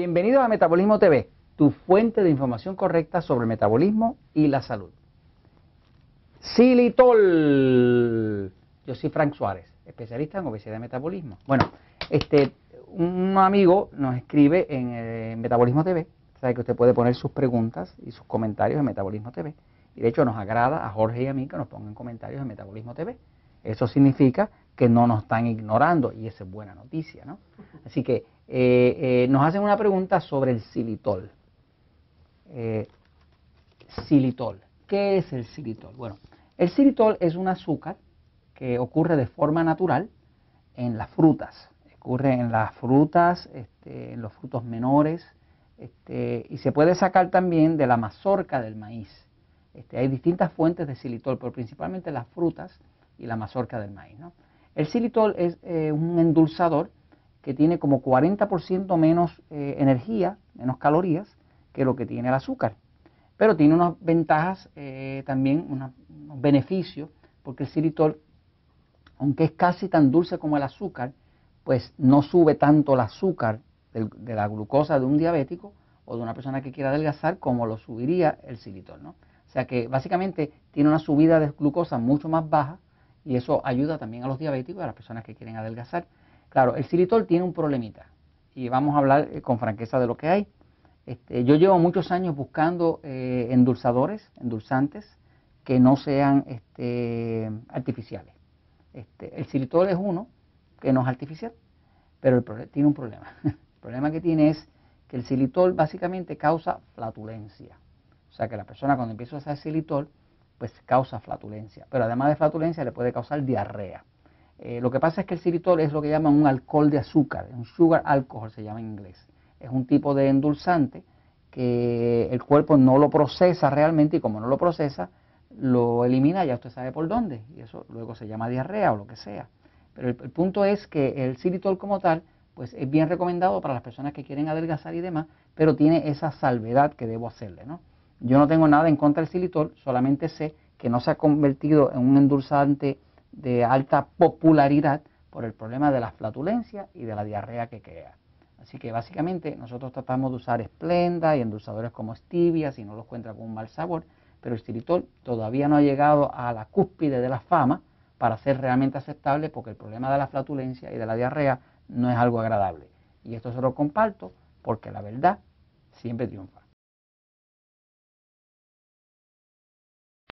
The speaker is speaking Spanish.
Bienvenidos a Metabolismo TV, tu fuente de información correcta sobre el metabolismo y la salud. Xilitol. Yo soy Frank Suárez, especialista en obesidad y metabolismo. Bueno, este, un amigo nos escribe en eh, Metabolismo TV, sabe que usted puede poner sus preguntas y sus comentarios en Metabolismo TV. Y de hecho nos agrada a Jorge y a mí que nos pongan comentarios en Metabolismo TV. Eso significa que no nos están ignorando y esa es buena noticia, ¿no? Así que eh, eh, nos hacen una pregunta sobre el xilitol. Eh, xilitol. ¿Qué es el xilitol? Bueno, el xilitol es un azúcar que ocurre de forma natural en las frutas. Ocurre en las frutas, este, en los frutos menores, este, y se puede sacar también de la mazorca del maíz. Este, hay distintas fuentes de xilitol, pero principalmente las frutas y la mazorca del maíz. El xilitol es eh, un endulzador que tiene como 40% menos eh, energía, menos calorías que lo que tiene el azúcar. Pero tiene unas ventajas eh, también, unos beneficios, porque el xilitol, aunque es casi tan dulce como el azúcar, pues no sube tanto el azúcar de, la glucosa de un diabético o de una persona que quiera adelgazar como lo subiría el xilitol. ¿no? O sea que básicamente tiene una subida de glucosa mucho más baja y eso ayuda también a los diabéticos a las personas que quieren adelgazar. Claro, el xilitol tiene un problemita y vamos a hablar eh, con franqueza de lo que hay. Este, yo llevo muchos años buscando eh, endulzadores, endulzantes que no sean este, artificiales. Este, el xilitol es uno que no es artificial, pero tiene un problema. el problema que tiene es que el xilitol básicamente causa flatulencia. O sea que la persona cuando empieza a usar xilitol, pues causa flatulencia. Pero además de flatulencia le puede causar diarrea. Eh, lo que pasa es que el xilitol es lo que llaman un alcohol de azúcar, un sugar alcohol se llama en inglés. Es un tipo de endulzante que el cuerpo no lo procesa realmente y como no lo procesa, lo elimina, ya usted sabe por dónde, y eso luego se llama diarrea o lo que sea. Pero el, punto es que el xilitol como tal, pues es bien recomendado para las personas que quieren adelgazar y demás, pero tiene esa salvedad que debo hacerle, ¿no? Yo no tengo nada en contra del xilitol, solamente sé que no se ha convertido en un endulzante de alta popularidad por el problema de la flatulencia y de la diarrea que crea. Así que básicamente nosotros tratamos de usar esplenda y endulzadores como stevia si no los encuentra con un mal sabor, pero el xilitol todavía no ha llegado a la cúspide de la fama para ser realmente aceptable porque el problema de la flatulencia y de la diarrea no es algo agradable. Y esto se lo comparto porque la verdad siempre triunfa.